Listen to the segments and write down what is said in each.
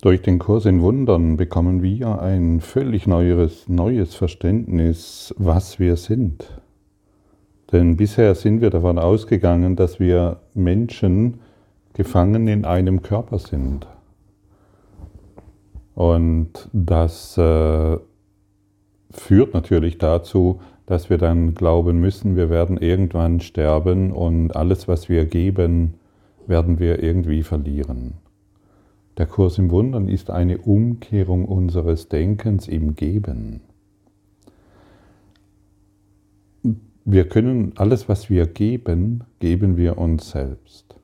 Durch den Kurs in Wundern bekommen wir ein völlig neues, neues Verständnis, was wir sind. Denn bisher sind wir davon ausgegangen, dass wir Menschen gefangen in einem Körper sind. Und das äh, führt natürlich dazu, dass wir dann glauben müssen, wir werden irgendwann sterben und alles, was wir geben, werden wir irgendwie verlieren. Der Kurs im Wundern ist eine Umkehrung unseres Denkens im Geben. Wir können alles, was wir geben, geben wir uns selbst.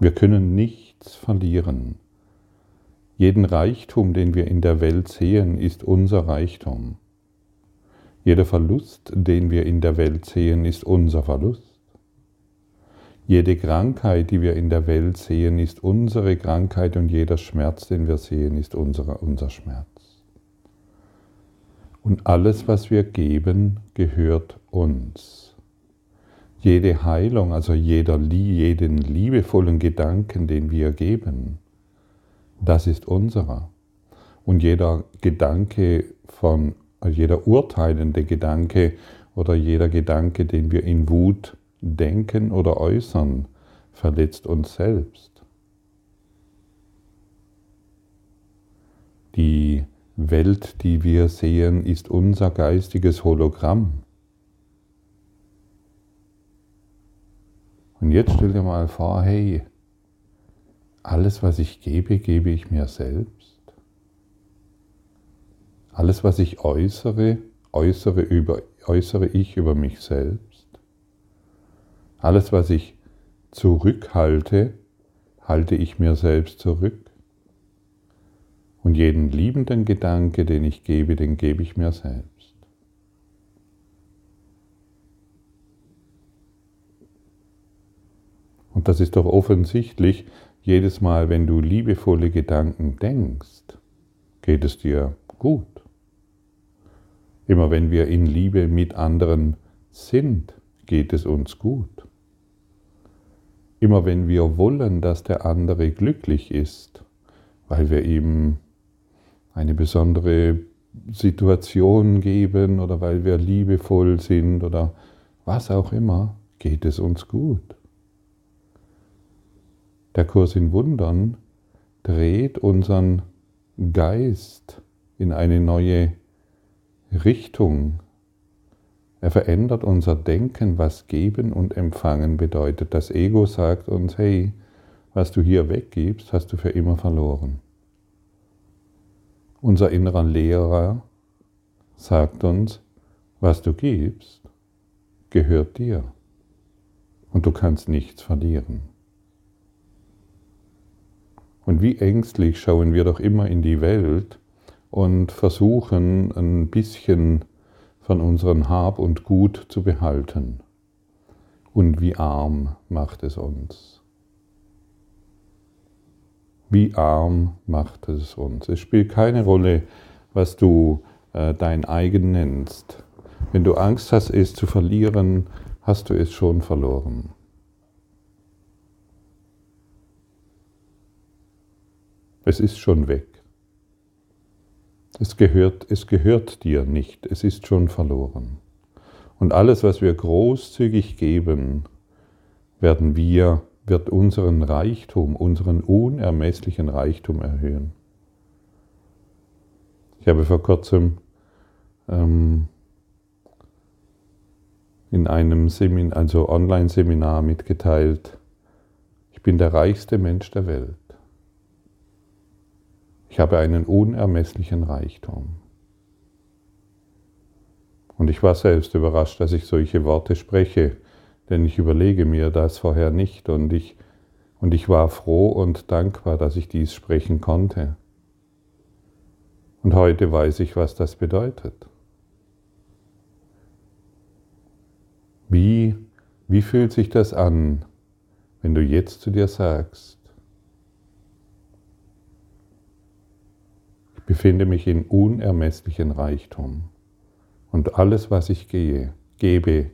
Wir können nichts verlieren. Jeden Reichtum, den wir in der Welt sehen, ist unser Reichtum. Jeder Verlust, den wir in der Welt sehen, ist unser Verlust. Jede Krankheit, die wir in der Welt sehen, ist unsere Krankheit und jeder Schmerz, den wir sehen, ist unser, unser Schmerz. Und alles, was wir geben, gehört uns. Jede Heilung, also jeder, jeden liebevollen Gedanken, den wir geben, das ist unserer. Und jeder Gedanke von, jeder urteilende Gedanke oder jeder Gedanke, den wir in Wut denken oder äußern, verletzt uns selbst. Die Welt, die wir sehen, ist unser geistiges Hologramm. Und jetzt stell dir mal vor, hey, alles, was ich gebe, gebe ich mir selbst. Alles, was ich äußere, äußere, über, äußere ich über mich selbst. Alles, was ich zurückhalte, halte ich mir selbst zurück. Und jeden liebenden Gedanke, den ich gebe, den gebe ich mir selbst. Und das ist doch offensichtlich, jedes Mal, wenn du liebevolle Gedanken denkst, geht es dir gut. Immer wenn wir in Liebe mit anderen sind, geht es uns gut. Immer wenn wir wollen, dass der andere glücklich ist, weil wir ihm eine besondere Situation geben oder weil wir liebevoll sind oder was auch immer, geht es uns gut. Der Kurs in Wundern dreht unseren Geist in eine neue Richtung, er verändert unser Denken, was geben und empfangen bedeutet. Das Ego sagt uns, hey, was du hier weggibst, hast du für immer verloren. Unser innerer Lehrer sagt uns, was du gibst, gehört dir und du kannst nichts verlieren. Und wie ängstlich schauen wir doch immer in die Welt und versuchen ein bisschen von unserem Hab und Gut zu behalten. Und wie arm macht es uns. Wie arm macht es uns. Es spielt keine Rolle, was du äh, dein eigen nennst. Wenn du Angst hast, es zu verlieren, hast du es schon verloren. Es ist schon weg. Es gehört, es gehört dir nicht, es ist schon verloren. Und alles, was wir großzügig geben, werden wir, wird unseren Reichtum, unseren unermesslichen Reichtum erhöhen. Ich habe vor kurzem ähm, in einem Seminar, also Online-Seminar mitgeteilt, ich bin der reichste Mensch der Welt. Ich habe einen unermesslichen Reichtum. Und ich war selbst überrascht, dass ich solche Worte spreche, denn ich überlege mir das vorher nicht und ich, und ich war froh und dankbar, dass ich dies sprechen konnte. Und heute weiß ich, was das bedeutet. Wie, wie fühlt sich das an, wenn du jetzt zu dir sagst, befinde mich in unermesslichen Reichtum. Und alles, was ich gehe, gebe,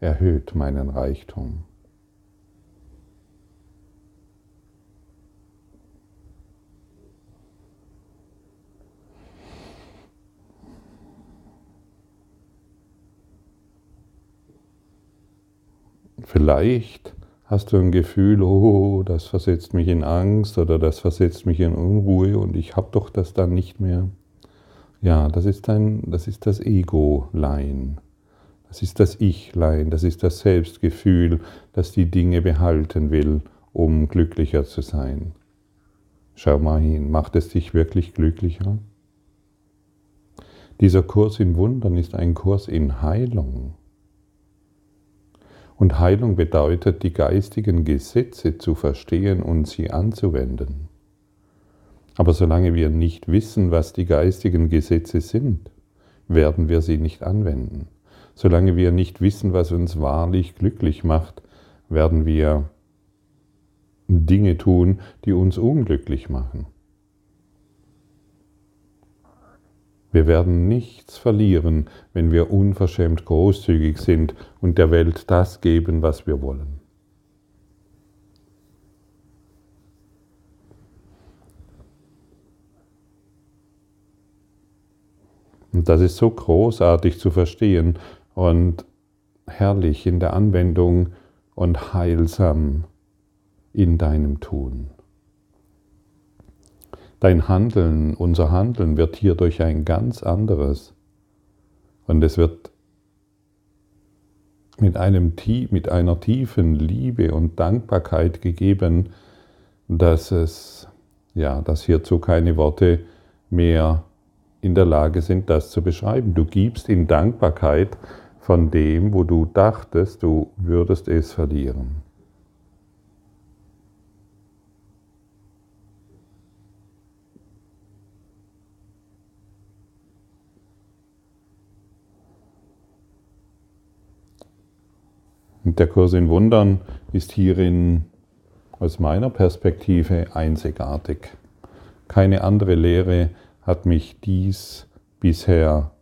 erhöht meinen Reichtum. Vielleicht hast du ein Gefühl, oh, das versetzt mich in Angst oder das versetzt mich in Unruhe und ich habe doch das dann nicht mehr. Ja, das ist, dein, das, ist das Ego-Lein. Das ist das Ich-Lein, das ist das Selbstgefühl, das die Dinge behalten will, um glücklicher zu sein. Schau mal hin, macht es dich wirklich glücklicher? Dieser Kurs in Wundern ist ein Kurs in Heilung. Und Heilung bedeutet, die geistigen Gesetze zu verstehen und sie anzuwenden. Aber solange wir nicht wissen, was die geistigen Gesetze sind, werden wir sie nicht anwenden. Solange wir nicht wissen, was uns wahrlich glücklich macht, werden wir Dinge tun, die uns unglücklich machen. Wir werden nichts verlieren, wenn wir unverschämt großzügig sind und der Welt das geben, was wir wollen. Und das ist so großartig zu verstehen und herrlich in der Anwendung und heilsam in deinem Tun. Dein Handeln, unser Handeln wird hierdurch ein ganz anderes. Und es wird mit, einem, mit einer tiefen Liebe und Dankbarkeit gegeben, dass es, ja, dass hierzu keine Worte mehr in der Lage sind, das zu beschreiben. Du gibst in Dankbarkeit von dem, wo du dachtest, du würdest es verlieren. Und der Kurs in Wundern ist hierin aus meiner Perspektive einzigartig. Keine andere Lehre hat mich dies bisher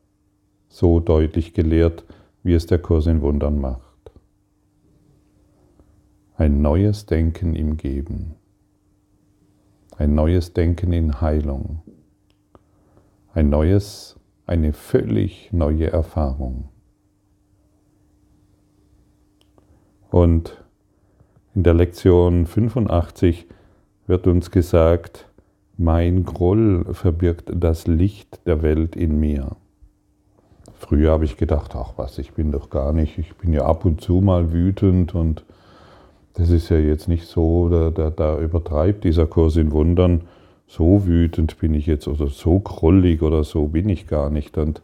so deutlich gelehrt, wie es der Kurs in Wundern macht. Ein neues Denken im Geben. Ein neues Denken in Heilung. Ein neues, eine völlig neue Erfahrung. Und in der Lektion 85 wird uns gesagt, mein Groll verbirgt das Licht der Welt in mir. Früher habe ich gedacht, ach was, ich bin doch gar nicht, ich bin ja ab und zu mal wütend und das ist ja jetzt nicht so, da, da, da übertreibt dieser Kurs in Wundern, so wütend bin ich jetzt oder so grollig oder so bin ich gar nicht. Und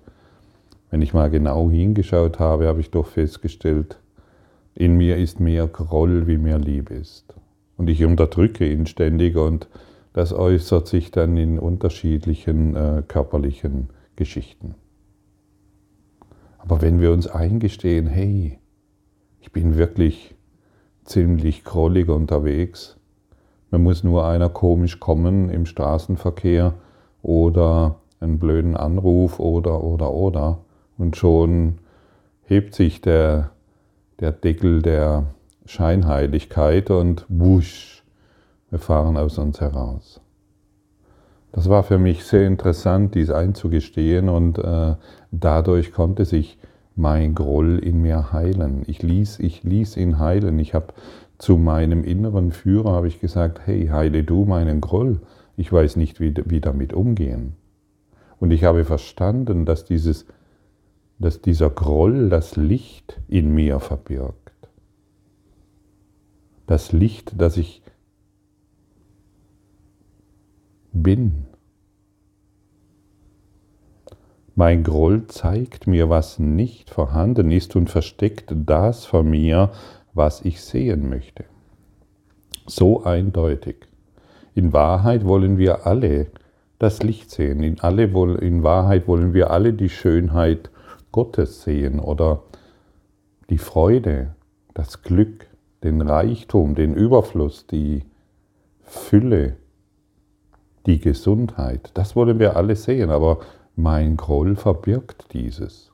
wenn ich mal genau hingeschaut habe, habe ich doch festgestellt, in mir ist mehr Groll, wie mehr Liebe ist. Und ich unterdrücke ihn ständig und das äußert sich dann in unterschiedlichen äh, körperlichen Geschichten. Aber wenn wir uns eingestehen, hey, ich bin wirklich ziemlich grollig unterwegs, mir muss nur einer komisch kommen im Straßenverkehr oder einen blöden Anruf oder oder oder und schon hebt sich der der Deckel der Scheinheiligkeit und wusch, wir fahren aus uns heraus. Das war für mich sehr interessant, dies einzugestehen und äh, dadurch konnte sich mein Groll in mir heilen. Ich ließ, ich ließ ihn heilen. Ich habe zu meinem inneren Führer habe ich gesagt, hey, heile du meinen Groll. Ich weiß nicht, wie, wie damit umgehen. Und ich habe verstanden, dass dieses dass dieser Groll das Licht in mir verbirgt. Das Licht, das ich bin. Mein Groll zeigt mir, was nicht vorhanden ist und versteckt das vor mir, was ich sehen möchte. So eindeutig. In Wahrheit wollen wir alle das Licht sehen. In, alle, in Wahrheit wollen wir alle die Schönheit Gottes sehen oder die Freude, das Glück, den Reichtum, den Überfluss, die Fülle, die Gesundheit. Das wollen wir alle sehen, aber mein Groll verbirgt dieses,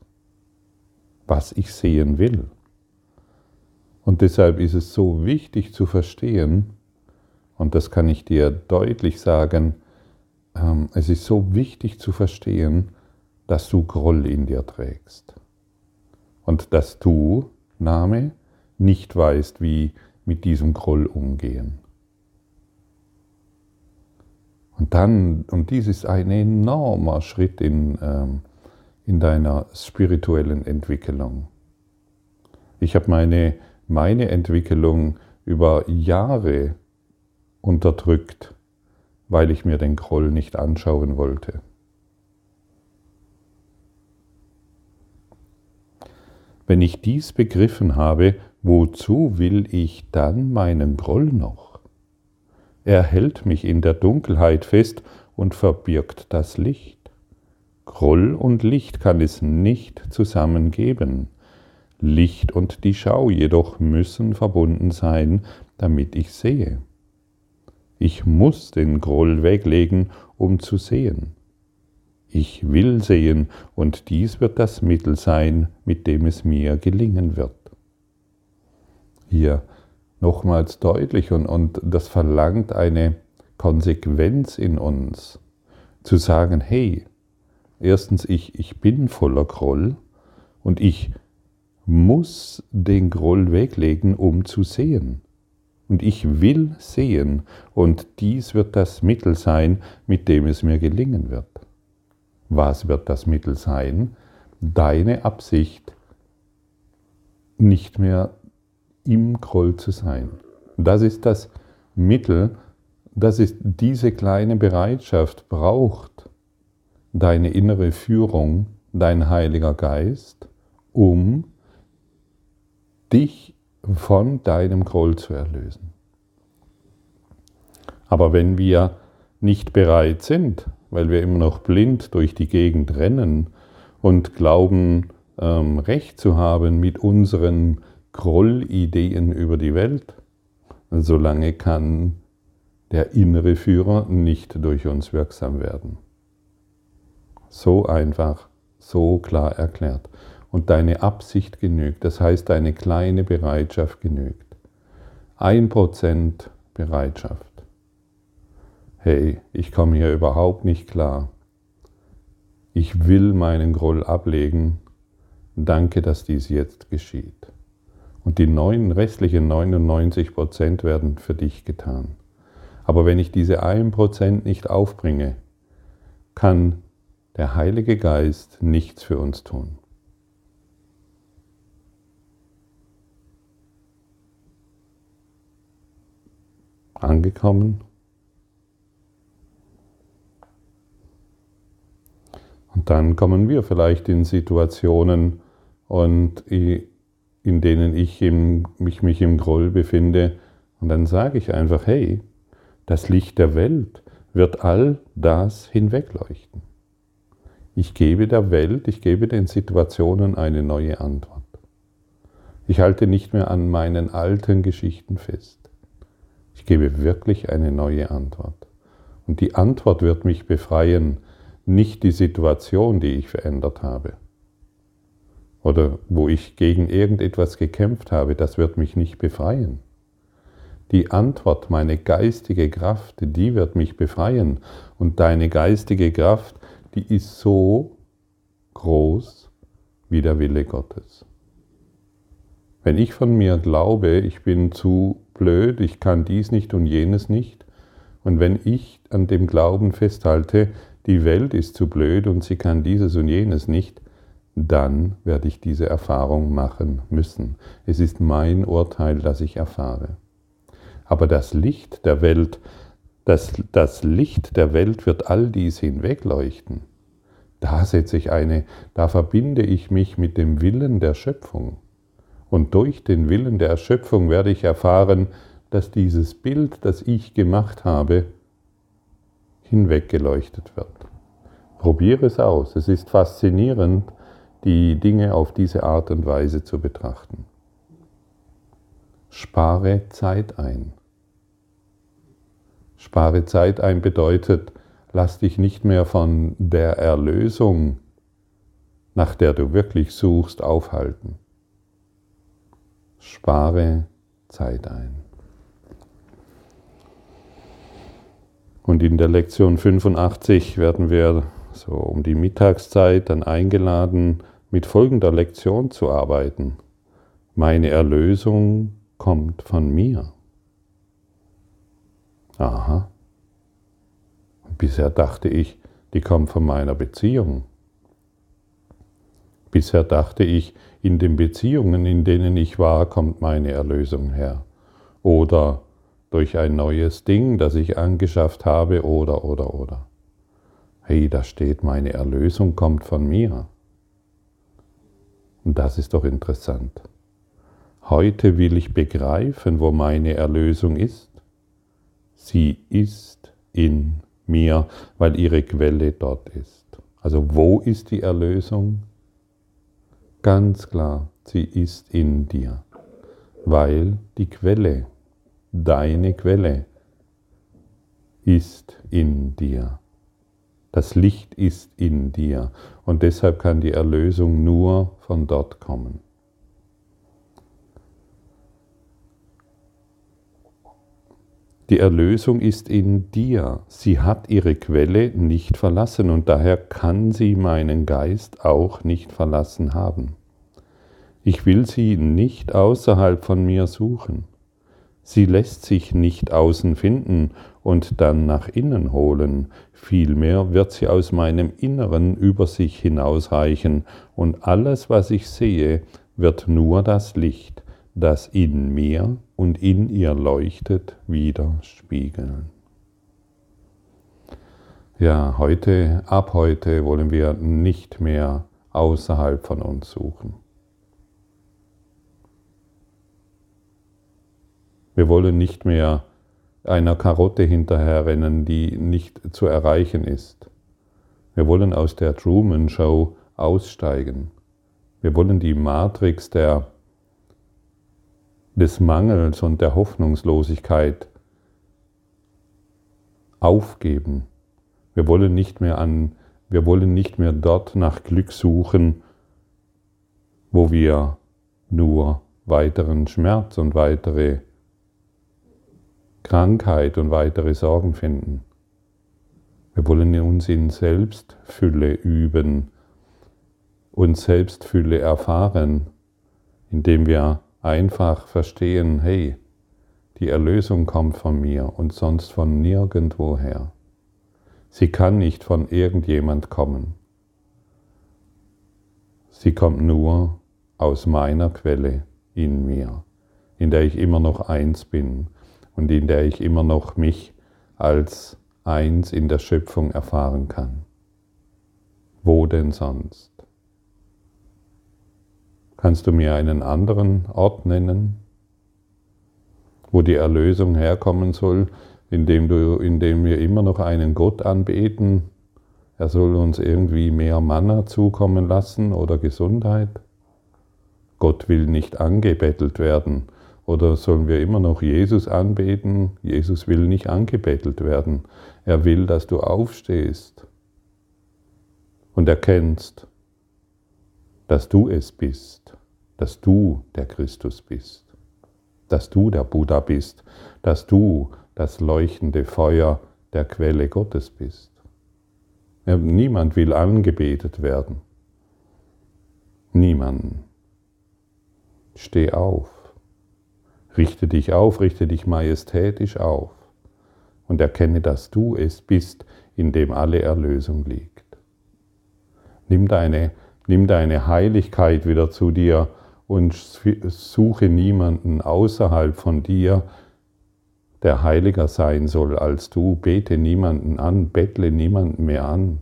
was ich sehen will. Und deshalb ist es so wichtig zu verstehen, und das kann ich dir deutlich sagen, ähm, es ist so wichtig zu verstehen, dass du Groll in dir trägst. Und dass du, Name, nicht weißt, wie mit diesem Groll umgehen. Und dann, und dies ist ein enormer Schritt in, ähm, in deiner spirituellen Entwicklung. Ich habe meine, meine Entwicklung über Jahre unterdrückt, weil ich mir den Groll nicht anschauen wollte. Wenn ich dies begriffen habe, wozu will ich dann meinen Groll noch? Er hält mich in der Dunkelheit fest und verbirgt das Licht. Groll und Licht kann es nicht zusammen geben. Licht und die Schau jedoch müssen verbunden sein, damit ich sehe. Ich muss den Groll weglegen, um zu sehen. Ich will sehen, und dies wird das Mittel sein, mit dem es mir gelingen wird. Hier nochmals deutlich, und, und das verlangt eine Konsequenz in uns, zu sagen, hey, erstens, ich, ich bin voller Groll und ich muss den Groll weglegen, um zu sehen. Und ich will sehen, und dies wird das Mittel sein, mit dem es mir gelingen wird. Was wird das Mittel sein? Deine Absicht, nicht mehr im Groll zu sein. Das ist das Mittel, das ist diese kleine Bereitschaft braucht deine innere Führung, dein Heiliger Geist, um dich von deinem Groll zu erlösen. Aber wenn wir nicht bereit sind, weil wir immer noch blind durch die Gegend rennen und glauben, ähm, Recht zu haben mit unseren Grollideen über die Welt, solange kann der innere Führer nicht durch uns wirksam werden. So einfach, so klar erklärt. Und deine Absicht genügt, das heißt deine kleine Bereitschaft genügt. Ein Prozent Bereitschaft hey, ich komme hier überhaupt nicht klar. Ich will meinen Groll ablegen. Danke, dass dies jetzt geschieht. Und die neun, restlichen 99 Prozent werden für dich getan. Aber wenn ich diese 1 Prozent nicht aufbringe, kann der Heilige Geist nichts für uns tun. Angekommen? Und dann kommen wir vielleicht in Situationen, und in denen ich mich, mich im Groll befinde. Und dann sage ich einfach, hey, das Licht der Welt wird all das hinwegleuchten. Ich gebe der Welt, ich gebe den Situationen eine neue Antwort. Ich halte nicht mehr an meinen alten Geschichten fest. Ich gebe wirklich eine neue Antwort. Und die Antwort wird mich befreien nicht die Situation, die ich verändert habe. Oder wo ich gegen irgendetwas gekämpft habe, das wird mich nicht befreien. Die Antwort, meine geistige Kraft, die wird mich befreien. Und deine geistige Kraft, die ist so groß wie der Wille Gottes. Wenn ich von mir glaube, ich bin zu blöd, ich kann dies nicht und jenes nicht, und wenn ich an dem Glauben festhalte, die Welt ist zu blöd und sie kann dieses und jenes nicht, dann werde ich diese Erfahrung machen müssen. Es ist mein Urteil, das ich erfahre. Aber das Licht der Welt, das, das Licht der Welt wird all dies hinwegleuchten. Da setze ich eine, da verbinde ich mich mit dem Willen der Schöpfung. Und durch den Willen der Schöpfung werde ich erfahren, dass dieses Bild, das ich gemacht habe, hinweggeleuchtet wird. Probiere es aus. Es ist faszinierend, die Dinge auf diese Art und Weise zu betrachten. Spare Zeit ein. Spare Zeit ein bedeutet, lass dich nicht mehr von der Erlösung, nach der du wirklich suchst, aufhalten. Spare Zeit ein. Und in der Lektion 85 werden wir so um die Mittagszeit dann eingeladen, mit folgender Lektion zu arbeiten. Meine Erlösung kommt von mir. Aha. Bisher dachte ich, die kommt von meiner Beziehung. Bisher dachte ich, in den Beziehungen, in denen ich war, kommt meine Erlösung her. Oder durch ein neues Ding, das ich angeschafft habe, oder, oder, oder. Hey, da steht, meine Erlösung kommt von mir. Und das ist doch interessant. Heute will ich begreifen, wo meine Erlösung ist. Sie ist in mir, weil ihre Quelle dort ist. Also wo ist die Erlösung? Ganz klar, sie ist in dir, weil die Quelle, deine Quelle, ist in dir. Das Licht ist in dir und deshalb kann die Erlösung nur von dort kommen. Die Erlösung ist in dir. Sie hat ihre Quelle nicht verlassen und daher kann sie meinen Geist auch nicht verlassen haben. Ich will sie nicht außerhalb von mir suchen. Sie lässt sich nicht außen finden und dann nach innen holen, vielmehr wird sie aus meinem Inneren über sich hinausreichen, und alles, was ich sehe, wird nur das Licht, das in mir und in ihr leuchtet, widerspiegeln. Ja, heute, ab heute wollen wir nicht mehr außerhalb von uns suchen. Wir wollen nicht mehr einer Karotte hinterherrennen, die nicht zu erreichen ist. Wir wollen aus der Truman Show aussteigen. Wir wollen die Matrix der des Mangels und der Hoffnungslosigkeit aufgeben. Wir wollen nicht mehr an, wir wollen nicht mehr dort nach Glück suchen, wo wir nur weiteren Schmerz und weitere Krankheit und weitere Sorgen finden. Wir wollen uns in Selbstfülle üben, uns Selbstfülle erfahren, indem wir einfach verstehen, hey, die Erlösung kommt von mir und sonst von nirgendwoher. Sie kann nicht von irgendjemand kommen. Sie kommt nur aus meiner Quelle in mir, in der ich immer noch eins bin und in der ich immer noch mich als eins in der Schöpfung erfahren kann. Wo denn sonst? Kannst du mir einen anderen Ort nennen, wo die Erlösung herkommen soll, indem, du, indem wir immer noch einen Gott anbeten? Er soll uns irgendwie mehr Manna zukommen lassen oder Gesundheit? Gott will nicht angebettelt werden. Oder sollen wir immer noch Jesus anbeten? Jesus will nicht angebettelt werden. Er will, dass du aufstehst und erkennst, dass du es bist, dass du der Christus bist, dass du der Buddha bist, dass du das leuchtende Feuer der Quelle Gottes bist. Niemand will angebetet werden. Niemand. Steh auf. Richte dich auf, richte dich majestätisch auf und erkenne, dass du es bist, in dem alle Erlösung liegt. Nimm deine Nimm deine Heiligkeit wieder zu dir und suche niemanden außerhalb von dir, der heiliger sein soll als du. Bete niemanden an, bettle niemanden mehr an.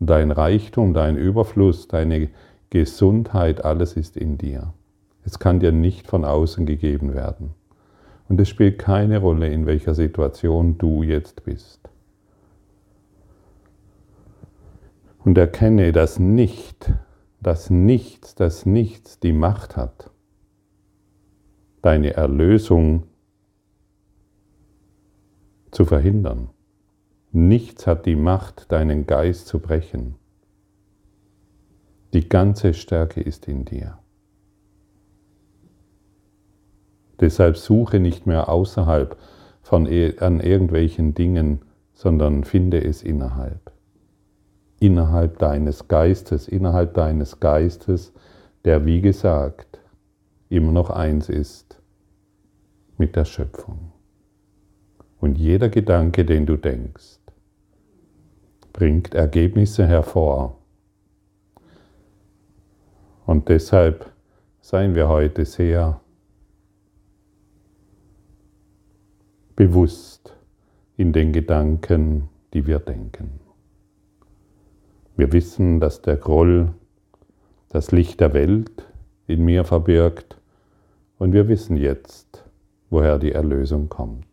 Dein Reichtum, dein Überfluss, deine Gesundheit, alles ist in dir. Es kann dir nicht von außen gegeben werden. Und es spielt keine Rolle, in welcher Situation du jetzt bist. und erkenne, dass nicht, dass nichts, dass nichts die Macht hat, deine Erlösung zu verhindern. Nichts hat die Macht, deinen Geist zu brechen. Die ganze Stärke ist in dir. Deshalb suche nicht mehr außerhalb von an irgendwelchen Dingen, sondern finde es innerhalb innerhalb deines Geistes, innerhalb deines Geistes, der wie gesagt immer noch eins ist mit der Schöpfung. Und jeder Gedanke, den du denkst, bringt Ergebnisse hervor. Und deshalb seien wir heute sehr bewusst in den Gedanken, die wir denken. Wir wissen, dass der Groll das Licht der Welt in mir verbirgt und wir wissen jetzt, woher die Erlösung kommt.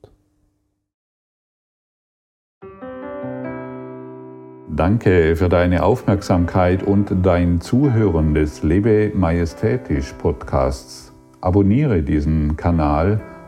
Danke für deine Aufmerksamkeit und dein Zuhören des Lebe Majestätisch Podcasts. Abonniere diesen Kanal,